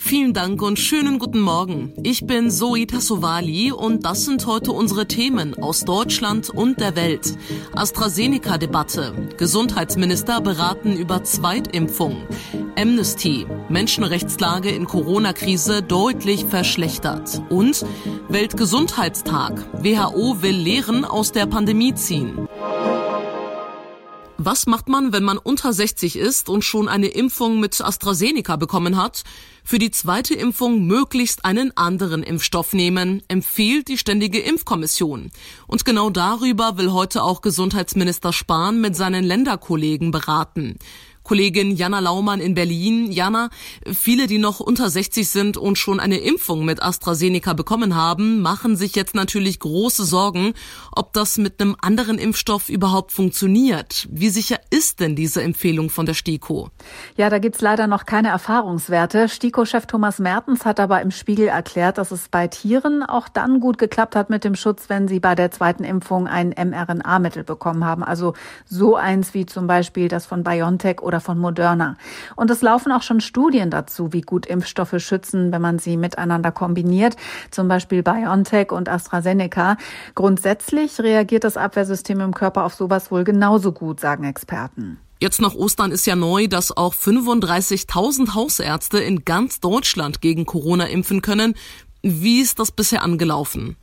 Vielen Dank und schönen guten Morgen. Ich bin Zoe Tassovali und das sind heute unsere Themen aus Deutschland und der Welt. AstraZeneca-Debatte. Gesundheitsminister beraten über Zweitimpfung. Amnesty. Menschenrechtslage in Corona-Krise deutlich verschlechtert. Und Weltgesundheitstag. WHO will Lehren aus der Pandemie ziehen. Was macht man, wenn man unter 60 ist und schon eine Impfung mit AstraZeneca bekommen hat? Für die zweite Impfung möglichst einen anderen Impfstoff nehmen, empfiehlt die Ständige Impfkommission. Und genau darüber will heute auch Gesundheitsminister Spahn mit seinen Länderkollegen beraten. Kollegin Jana Laumann in Berlin. Jana, viele, die noch unter 60 sind und schon eine Impfung mit AstraZeneca bekommen haben, machen sich jetzt natürlich große Sorgen, ob das mit einem anderen Impfstoff überhaupt funktioniert. Wie sicher ist denn diese Empfehlung von der STIKO? Ja, da gibt's leider noch keine Erfahrungswerte. STIKO-Chef Thomas Mertens hat aber im Spiegel erklärt, dass es bei Tieren auch dann gut geklappt hat mit dem Schutz, wenn sie bei der zweiten Impfung ein mRNA-Mittel bekommen haben. Also so eins wie zum Beispiel das von BioNTech oder oder von Moderna. Und es laufen auch schon Studien dazu, wie gut Impfstoffe schützen, wenn man sie miteinander kombiniert, zum Beispiel BioNTech und AstraZeneca. Grundsätzlich reagiert das Abwehrsystem im Körper auf sowas wohl genauso gut, sagen Experten. Jetzt nach Ostern ist ja neu, dass auch 35.000 Hausärzte in ganz Deutschland gegen Corona impfen können. Wie ist das bisher angelaufen?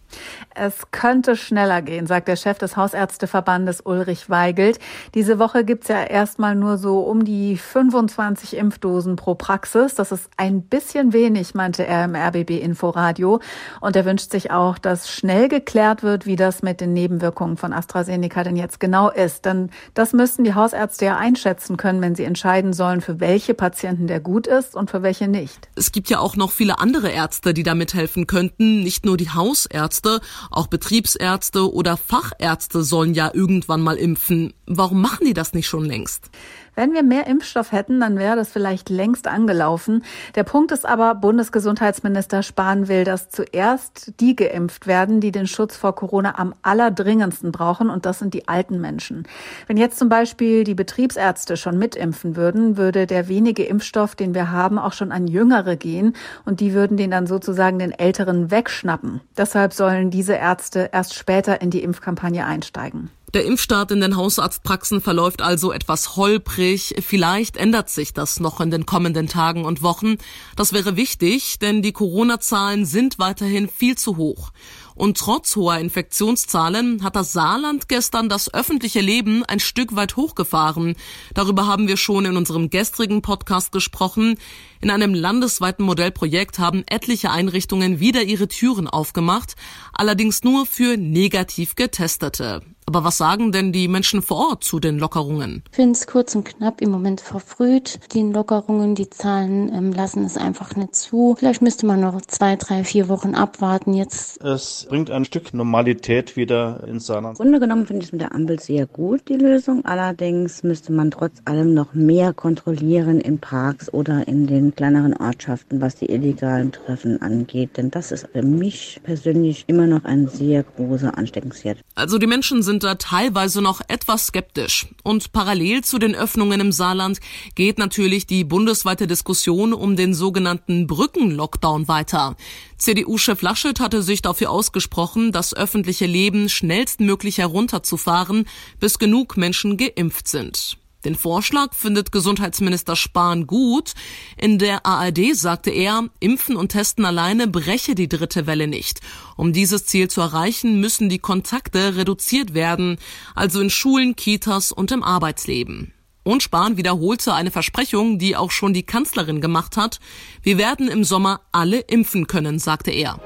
Es könnte schneller gehen, sagt der Chef des Hausärzteverbandes Ulrich Weigelt. Diese Woche gibt's ja erstmal nur so um die 25 Impfdosen pro Praxis. Das ist ein bisschen wenig, meinte er im RBB Inforadio. Und er wünscht sich auch, dass schnell geklärt wird, wie das mit den Nebenwirkungen von AstraZeneca denn jetzt genau ist. Denn das müssten die Hausärzte ja einschätzen können, wenn sie entscheiden sollen, für welche Patienten der gut ist und für welche nicht. Es gibt ja auch noch viele andere Ärzte, die da mithelfen könnten, nicht nur die Hausärzte. Auch Betriebsärzte oder Fachärzte sollen ja irgendwann mal impfen. Warum machen die das nicht schon längst? Wenn wir mehr Impfstoff hätten, dann wäre das vielleicht längst angelaufen. Der Punkt ist aber, Bundesgesundheitsminister Spahn will, dass zuerst die geimpft werden, die den Schutz vor Corona am allerdringendsten brauchen, und das sind die alten Menschen. Wenn jetzt zum Beispiel die Betriebsärzte schon mitimpfen würden, würde der wenige Impfstoff, den wir haben, auch schon an Jüngere gehen und die würden den dann sozusagen den Älteren wegschnappen. Deshalb sollen diese Ärzte erst später in die Impfkampagne einsteigen. Der Impfstart in den Hausarztpraxen verläuft also etwas holprig. Vielleicht ändert sich das noch in den kommenden Tagen und Wochen. Das wäre wichtig, denn die Corona-Zahlen sind weiterhin viel zu hoch. Und trotz hoher Infektionszahlen hat das Saarland gestern das öffentliche Leben ein Stück weit hochgefahren. Darüber haben wir schon in unserem gestrigen Podcast gesprochen. In einem landesweiten Modellprojekt haben etliche Einrichtungen wieder ihre Türen aufgemacht, allerdings nur für negativ Getestete. Aber was sagen denn die Menschen vor Ort zu den Lockerungen? Ich finde es kurz und knapp im Moment verfrüht. Die Lockerungen, die Zahlen ähm, lassen es einfach nicht zu. Vielleicht müsste man noch zwei, drei, vier Wochen abwarten. Jetzt. Es bringt ein Stück Normalität wieder ins Saarland. Im Grunde genommen finde ich es mit der Ampel sehr gut, die Lösung. Allerdings müsste man trotz allem noch mehr kontrollieren in Parks oder in den kleineren Ortschaften, was die illegalen Treffen angeht. Denn das ist für mich persönlich immer noch ein sehr großer Ansteckungsherd. Also die Menschen sind sind da teilweise noch etwas skeptisch. Und parallel zu den Öffnungen im Saarland geht natürlich die bundesweite Diskussion um den sogenannten Brückenlockdown weiter. CDU-Chef Laschet hatte sich dafür ausgesprochen, das öffentliche Leben schnellstmöglich herunterzufahren, bis genug Menschen geimpft sind. Den Vorschlag findet Gesundheitsminister Spahn gut. In der ARD sagte er, Impfen und Testen alleine breche die dritte Welle nicht. Um dieses Ziel zu erreichen, müssen die Kontakte reduziert werden, also in Schulen, Kitas und im Arbeitsleben. Und Spahn wiederholte eine Versprechung, die auch schon die Kanzlerin gemacht hat. Wir werden im Sommer alle impfen können, sagte er.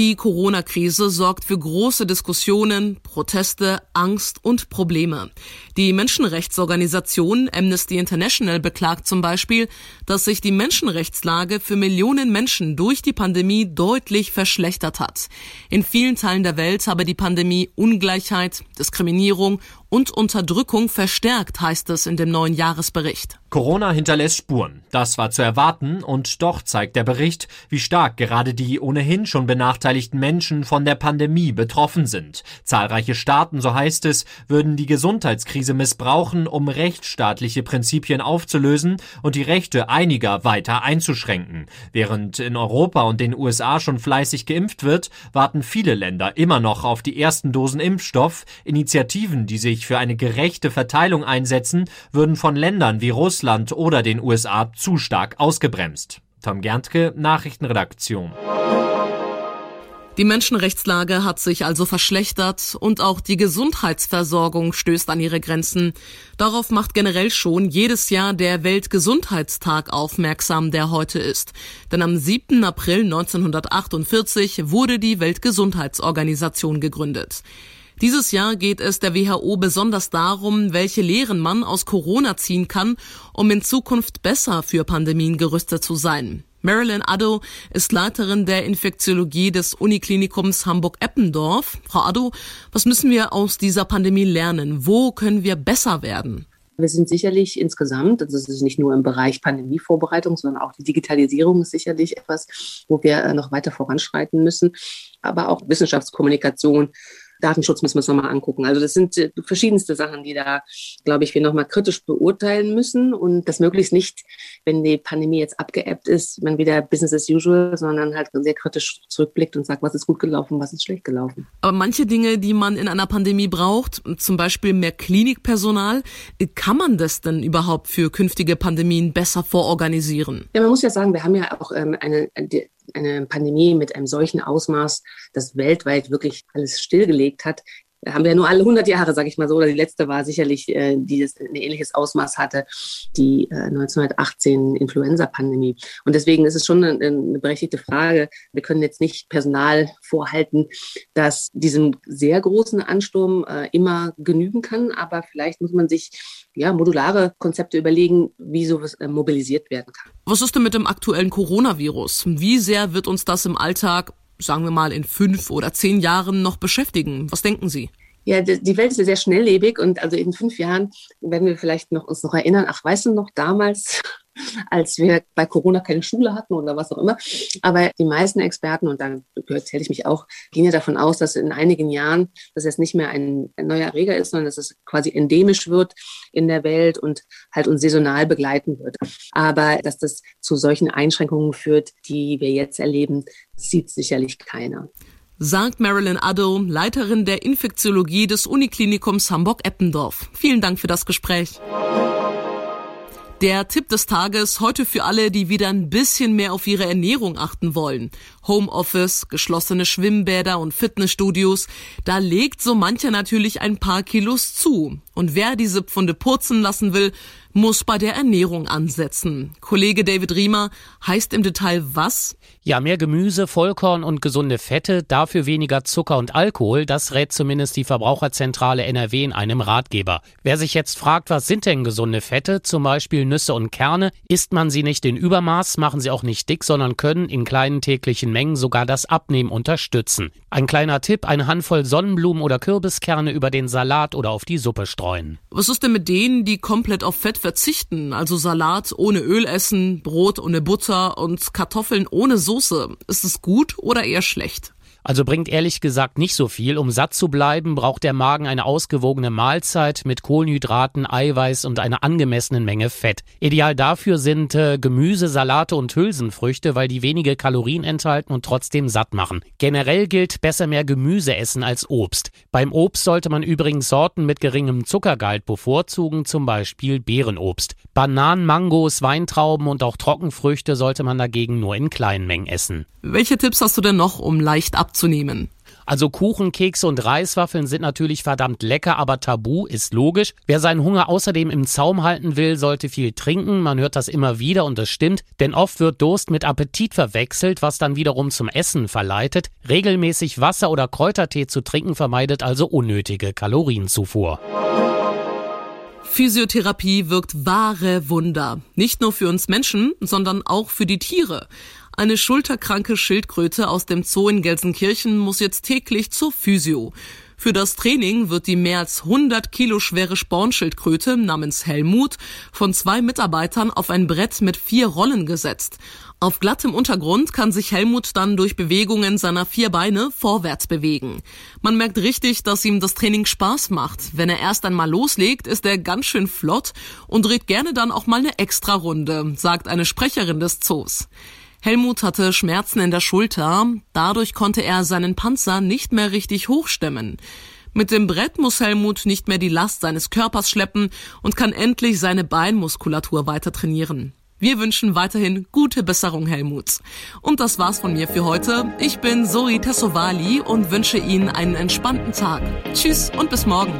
Die Corona-Krise sorgt für große Diskussionen, Proteste, Angst und Probleme. Die Menschenrechtsorganisation Amnesty International beklagt zum Beispiel, dass sich die Menschenrechtslage für Millionen Menschen durch die Pandemie deutlich verschlechtert hat. In vielen Teilen der Welt habe die Pandemie Ungleichheit, Diskriminierung und Unterdrückung verstärkt, heißt es in dem neuen Jahresbericht. Corona hinterlässt Spuren. Das war zu erwarten und doch zeigt der Bericht, wie stark gerade die ohnehin schon benachteiligten Menschen von der Pandemie betroffen sind. Zahlreiche Staaten, so heißt es, würden die Gesundheitskrise missbrauchen, um rechtsstaatliche Prinzipien aufzulösen und die Rechte einiger weiter einzuschränken. Während in Europa und den USA schon fleißig geimpft wird, warten viele Länder immer noch auf die ersten Dosen Impfstoff. Initiativen, die sich für eine gerechte Verteilung einsetzen, würden von Ländern wie Russland Russland oder den USA zu stark ausgebremst. Tom Gerntke, Nachrichtenredaktion. Die Menschenrechtslage hat sich also verschlechtert und auch die Gesundheitsversorgung stößt an ihre Grenzen. Darauf macht generell schon jedes Jahr der Weltgesundheitstag aufmerksam, der heute ist. Denn am 7. April 1948 wurde die Weltgesundheitsorganisation gegründet. Dieses Jahr geht es der WHO besonders darum, welche Lehren man aus Corona ziehen kann, um in Zukunft besser für Pandemien gerüstet zu sein. Marilyn Addo ist Leiterin der Infektiologie des Uniklinikums Hamburg-Eppendorf. Frau Addo, was müssen wir aus dieser Pandemie lernen? Wo können wir besser werden? Wir sind sicherlich insgesamt, also es ist nicht nur im Bereich Pandemievorbereitung, sondern auch die Digitalisierung ist sicherlich etwas, wo wir äh, noch weiter voranschreiten müssen. Aber auch Wissenschaftskommunikation, Datenschutz müssen wir uns nochmal angucken. Also das sind äh, verschiedenste Sachen, die da, glaube ich, wir nochmal kritisch beurteilen müssen und das möglichst nicht, wenn die Pandemie jetzt abgeebbt ist, man wieder Business as usual, sondern halt sehr kritisch zurückblickt und sagt, was ist gut gelaufen, was ist schlecht gelaufen. Aber manche Dinge, die man in einer Pandemie braucht, zum Beispiel mehr Klinikpersonal, kann man das denn überhaupt für künftige Pandemien besser vororganisieren? Ja, man muss ja sagen, wir haben ja auch ähm, eine, eine Pandemie mit einem solchen Ausmaß, das weltweit wirklich alles stillgelegt hat, haben wir ja nur alle 100 Jahre, sage ich mal so, oder die letzte war sicherlich, äh, die das ein ähnliches Ausmaß hatte, die äh, 1918 Influenza-Pandemie. Und deswegen ist es schon eine, eine, berechtigte Frage. Wir können jetzt nicht Personal vorhalten, das diesem sehr großen Ansturm äh, immer genügen kann, aber vielleicht muss man sich ja, modulare Konzepte überlegen, wie sowas äh, mobilisiert werden kann. Was ist denn mit dem aktuellen Coronavirus? Wie sehr wird uns das im Alltag sagen wir mal, in fünf oder zehn Jahren noch beschäftigen? Was denken Sie? Ja, die Welt ist ja sehr schnelllebig und also in fünf Jahren werden wir vielleicht noch uns noch erinnern, ach, weißt du noch damals, als wir bei Corona keine Schule hatten oder was auch immer. Aber die meisten Experten, und da zähle ich mich auch, gehen ja davon aus, dass in einigen Jahren das jetzt nicht mehr ein, neuer Erreger ist, sondern dass es quasi endemisch wird in der Welt und halt uns saisonal begleiten wird. Aber dass das zu solchen Einschränkungen führt, die wir jetzt erleben, sieht sicherlich keiner. sagt Marilyn Addo, Leiterin der Infektiologie des Uniklinikums Hamburg-Eppendorf. Vielen Dank für das Gespräch. Der Tipp des Tages heute für alle, die wieder ein bisschen mehr auf ihre Ernährung achten wollen. Homeoffice, geschlossene Schwimmbäder und Fitnessstudios, da legt so mancher natürlich ein paar Kilos zu. Und wer diese Pfunde purzen lassen will, muss bei der Ernährung ansetzen. Kollege David Riemer heißt im Detail was? Ja, mehr Gemüse, Vollkorn und gesunde Fette, dafür weniger Zucker und Alkohol, das rät zumindest die Verbraucherzentrale NRW in einem Ratgeber. Wer sich jetzt fragt, was sind denn gesunde Fette, zum Beispiel Nüsse und Kerne, isst man sie nicht in Übermaß, machen sie auch nicht dick, sondern können in kleinen täglichen Mengen sogar das Abnehmen unterstützen. Ein kleiner Tipp, eine Handvoll Sonnenblumen oder Kürbiskerne über den Salat oder auf die Suppe streuen. Was ist denn mit denen, die komplett auf Fett verzichten, also Salat ohne Öl essen, Brot ohne Butter und Kartoffeln ohne Soße? Ist es gut oder eher schlecht? Also bringt ehrlich gesagt nicht so viel. Um satt zu bleiben, braucht der Magen eine ausgewogene Mahlzeit mit Kohlenhydraten, Eiweiß und einer angemessenen Menge Fett. Ideal dafür sind äh, Gemüse, Salate und Hülsenfrüchte, weil die wenige Kalorien enthalten und trotzdem satt machen. Generell gilt besser mehr Gemüse essen als Obst. Beim Obst sollte man übrigens Sorten mit geringem Zuckergehalt bevorzugen, zum Beispiel Beerenobst. Bananen, Mangos, Weintrauben und auch Trockenfrüchte sollte man dagegen nur in kleinen Mengen essen. Welche Tipps hast du denn noch, um leicht abzunehmen? Also Kuchen, Kekse und Reiswaffeln sind natürlich verdammt lecker, aber tabu ist logisch. Wer seinen Hunger außerdem im Zaum halten will, sollte viel trinken. Man hört das immer wieder und es stimmt, denn oft wird Durst mit Appetit verwechselt, was dann wiederum zum Essen verleitet. Regelmäßig Wasser oder Kräutertee zu trinken vermeidet also unnötige Kalorienzufuhr. Physiotherapie wirkt wahre Wunder. Nicht nur für uns Menschen, sondern auch für die Tiere. Eine schulterkranke Schildkröte aus dem Zoo in Gelsenkirchen muss jetzt täglich zur Physio. Für das Training wird die mehr als 100 Kilo schwere Spornschildkröte namens Helmut von zwei Mitarbeitern auf ein Brett mit vier Rollen gesetzt. Auf glattem Untergrund kann sich Helmut dann durch Bewegungen seiner vier Beine vorwärts bewegen. Man merkt richtig, dass ihm das Training Spaß macht. Wenn er erst einmal loslegt, ist er ganz schön flott und dreht gerne dann auch mal eine Extra-Runde, sagt eine Sprecherin des Zoos. Helmut hatte Schmerzen in der Schulter, dadurch konnte er seinen Panzer nicht mehr richtig hochstemmen. Mit dem Brett muss Helmut nicht mehr die Last seines Körpers schleppen und kann endlich seine Beinmuskulatur weiter trainieren. Wir wünschen weiterhin gute Besserung, Helmut. Und das war's von mir für heute. Ich bin Zoe Tassovali und wünsche Ihnen einen entspannten Tag. Tschüss und bis morgen.